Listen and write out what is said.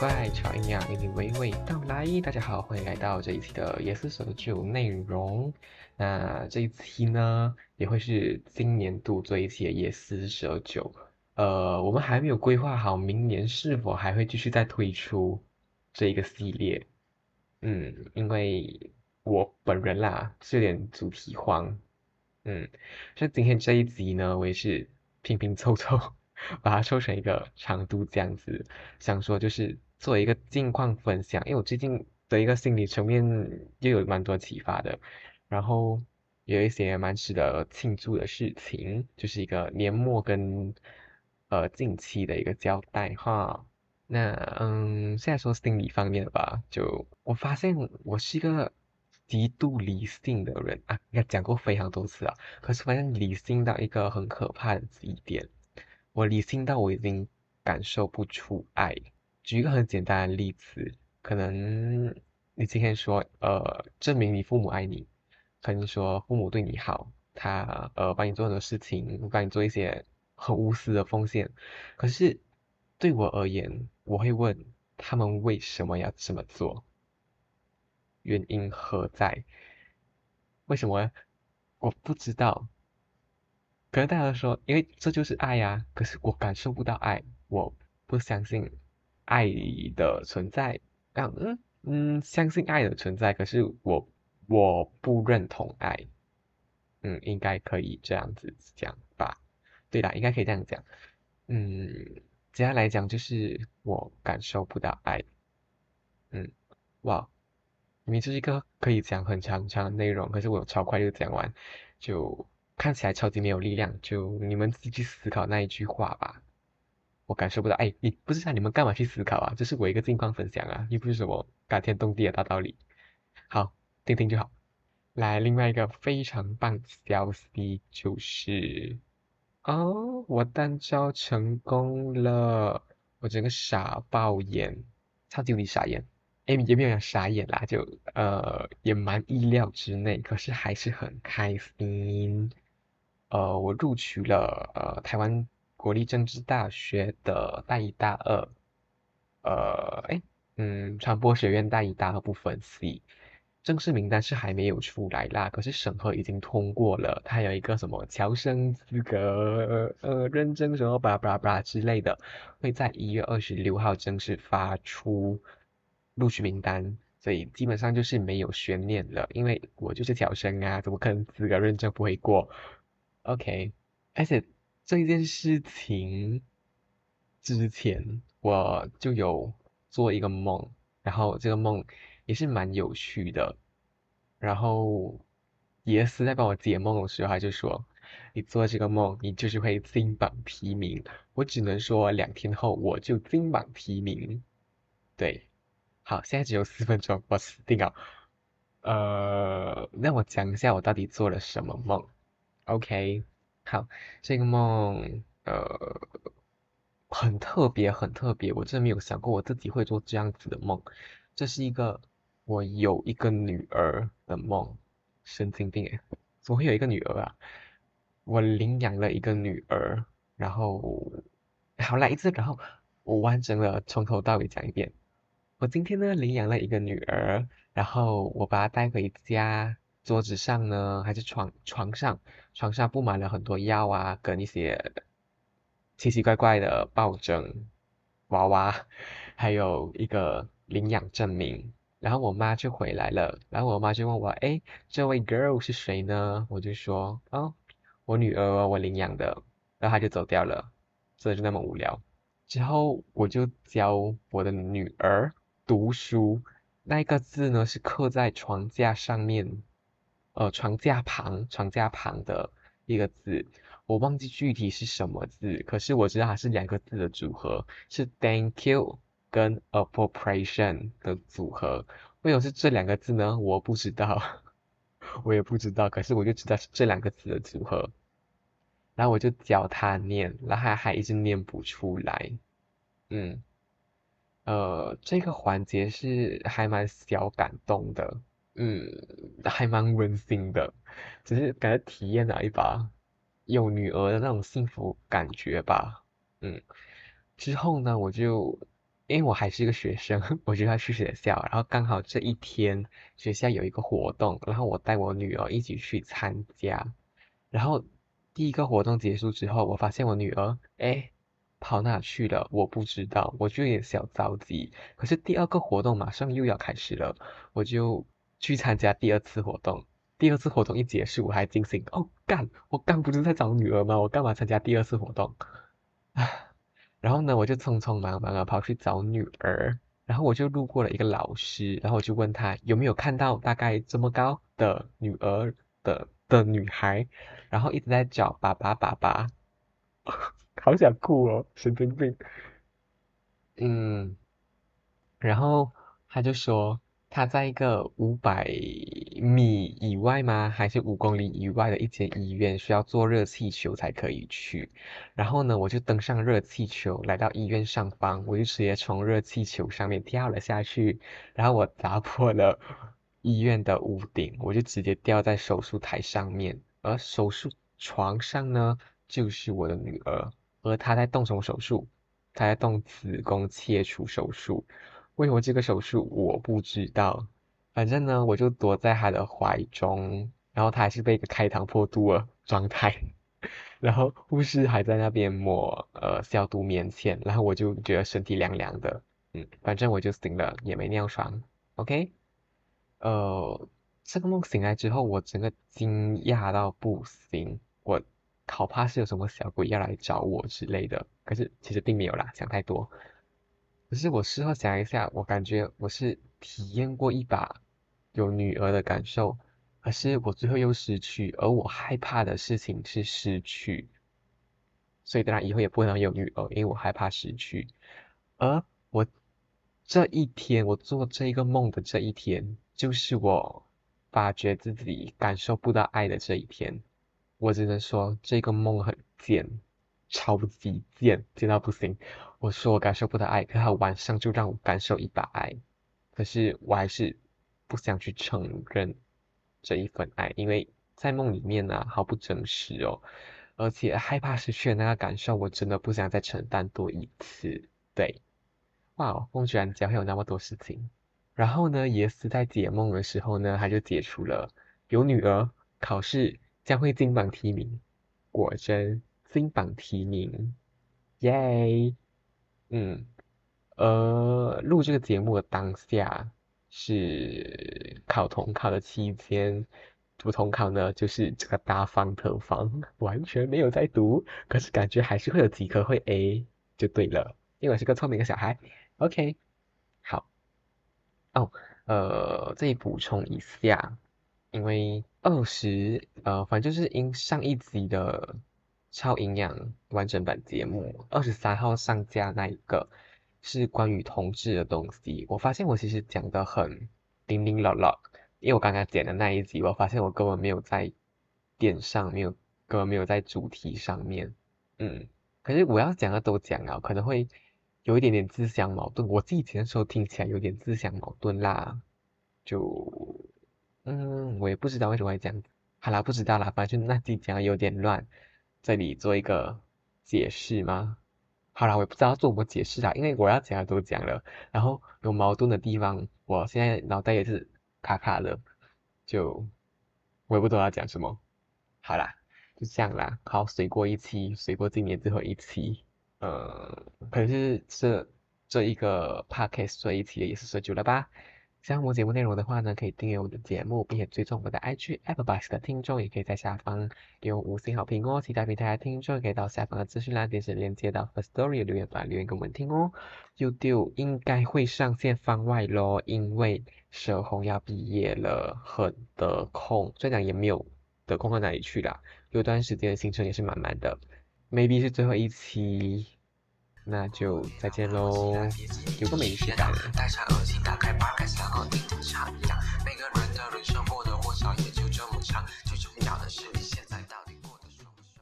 怪超营养，与你娓娓道来。大家好，欢迎来到这一期的夜思蛇酒内容。那这一期呢，也会是今年度最一期的夜思蛇酒。呃，我们还没有规划好明年是否还会继续再推出这一个系列。嗯，因为我本人啦是有点主题荒。嗯，所以今天这一集呢，我也是拼拼凑凑 把它凑成一个长度这样子，想说就是做一个近况分享，因为我最近的一个心理层面又有蛮多启发的，然后有一些蛮值得庆祝的事情，就是一个年末跟呃近期的一个交代哈。那嗯，现在说心理方面吧，就我发现我是一个。极度理性的人啊，应该讲过非常多次啊。可是发现理性到一个很可怕的一点，我理性到我已经感受不出爱。举一个很简单的例子，可能你今天说，呃，证明你父母爱你，可能说父母对你好，他呃帮你做很多事情，帮你做一些很无私的奉献。可是对我而言，我会问他们为什么要这么做？原因何在？为什么？我不知道。可能大家都说，因为这就是爱呀。可是我感受不到爱，我不相信爱的存在。嗯嗯，相信爱的存在，可是我我不认同爱。嗯，应该可以这样子讲吧？对啦，应该可以这样讲。嗯，接下来讲就是我感受不到爱。嗯，哇。明明是一个可以讲很长很长的内容，可是我超快就讲完，就看起来超级没有力量。就你们自己去思考那一句话吧。我感受不到，哎，你不是像你们干嘛去思考啊？这是我一个近况分享啊，又不是什么感天动地的大道理。好，听听就好。来，另外一个非常棒的消息就是，哦，我单招成功了，我整个傻爆眼，超级无敌傻眼。哎，也没有讲傻眼啦，就呃也蛮意料之内，可是还是很开心。呃，我录取了呃台湾国立政治大学的大一、大二，呃，哎，嗯，传播学院大一、大二部分 C，，正式名单是还没有出来啦，可是审核已经通过了，它有一个什么侨生资格呃认证什么巴拉巴拉巴拉之类的，会在一月二十六号正式发出。录取名单，所以基本上就是没有悬念了，因为我就是侨生啊，怎么可能资格认证不会过？OK，而且这件事情之前我就有做一个梦，然后这个梦也是蛮有趣的，然后耶斯在帮我解梦的时候，他就说：“你做这个梦，你就是会金榜题名。”我只能说，两天后我就金榜题名，对。好，现在只有四分钟，我死定了。呃，那我讲一下我到底做了什么梦。OK，好，这个梦呃很特别，很特别，我真的没有想过我自己会做这样子的梦。这是一个我有一个女儿的梦，神经病诶，怎么会有一个女儿啊？我领养了一个女儿，然后好来一次，然后我完整的从头到尾讲一遍。我今天呢领养了一个女儿，然后我把她带回家，桌子上呢还是床床上，床上布满了很多药啊，跟一些奇奇怪怪的抱枕娃娃，还有一个领养证明。然后我妈就回来了，然后我妈就问我，哎，这位 girl 是谁呢？我就说，哦，我女儿，我领养的。然后她就走掉了，真的就那么无聊。之后我就教我的女儿。读书那个字呢，是刻在床架上面，呃，床架旁，床架旁的一个字，我忘记具体是什么字，可是我知道它是两个字的组合，是 thank you 跟 appropriation 的组合。为什么是这两个字呢？我不知道，我也不知道，可是我就知道是这两个字的组合。然后我就教他念，然后他还一直念不出来，嗯。呃，这个环节是还蛮小感动的，嗯，还蛮温馨的，只是感觉体验了一把有女儿的那种幸福感觉吧，嗯，之后呢，我就因为我还是一个学生，我就要去学校，然后刚好这一天学校有一个活动，然后我带我女儿一起去参加。然后第一个活动结束之后，我发现我女儿哎跑哪去了？我不知道，我就有点小着急。可是第二个活动马上又要开始了，我就去参加第二次活动。第二次活动一结束，我还惊醒，哦干！我刚不是在找女儿吗？我干嘛参加第二次活动？啊！然后呢，我就匆匆忙忙的跑去找女儿，然后我就路过了一个老师，然后我就问他有没有看到大概这么高的女儿的的女孩，然后一直在找爸爸爸爸，好想哭哦，神经病。嗯，然后他就说。他在一个五百米以外吗？还是五公里以外的一间医院，需要坐热气球才可以去。然后呢，我就登上热气球，来到医院上方，我就直接从热气球上面跳了下去。然后我砸破了 医院的屋顶，我就直接掉在手术台上面。而手术床上呢，就是我的女儿，而她在动什么手术？她在动子宫切除手术。为什么这个手术我不知道？反正呢，我就躲在他的怀中，然后他还是被一个开膛破肚的状态，然后护士还在那边抹呃消毒棉签，然后我就觉得身体凉凉的，嗯，反正我就醒了，也没尿床，OK，呃，这个梦醒来之后，我整个惊讶到不行，我好怕是有什么小鬼要来找我之类的，可是其实并没有啦，想太多。可是我事后想一下，我感觉我是体验过一把有女儿的感受，可是我最后又失去，而我害怕的事情是失去，所以当然以后也不能有女儿，因为我害怕失去。而我这一天，我做这个梦的这一天，就是我发觉自己感受不到爱的这一天。我只能说这个梦很贱。超级贱，贱到不行。我说我感受不到爱，可他晚上就让我感受一把爱。可是我还是不想去承认这一份爱，因为在梦里面呢，好不真实哦。而且害怕失去的那个感受，我真的不想再承担多一次。对，哇，梦居然会有那么多事情。然后呢，耶斯在解梦的时候呢，他就解除了有女儿，考试将会金榜题名。果真。金榜题名，耶！嗯，呃，录这个节目的当下是考统考的期间，读统考呢就是这个大方特方，完全没有在读，可是感觉还是会有几科会 A 就对了，因为我是个聪明的小孩。OK，好，哦，呃，这里补充一下，因为二十，呃，反正就是因上一集的。超营养完整版节目二十三号上架那一个是关于同志的东西。我发现我其实讲的很零零落落，因为我刚刚剪的那一集，我发现我根本没有在点上，没有根本没有在主题上面。嗯，可是我要讲的都讲了，可能会有一点点自相矛盾。我自己剪的时候听起来有点自相矛盾啦，就嗯，我也不知道为什么会这样。好啦，不知道啦，反正那集讲的有点乱。这里做一个解释吗？好了，我也不知道做什么解释啊，因为我要讲的都讲了，然后有矛盾的地方，我现在脑袋也是卡卡的，就我也不知道要讲什么。好啦，就这样啦，好，水过一期，水过今年最后一期，呃，可能是这这一个 podcast 这一期也是十九了吧？喜欢我节目内容的话呢，可以订阅我的节目，并且追踪我的 IG Apple Bus 的听众，也可以在下方给我五星好评哦。其他平台的听众可以到下方的资讯栏点击链接到 First Story 留言板留言给我们听哦。YouTube 应该会上线番外咯，因为蛇红要毕业了，很得空，虽然也没有得空到哪里去啦，有段时间的行程也是满满的，maybe 是最后一期。那就再见喽，有个美食感。戴上耳机，打开 Podcast，然后听着唱一样。每个人的人生或多或少也就这么。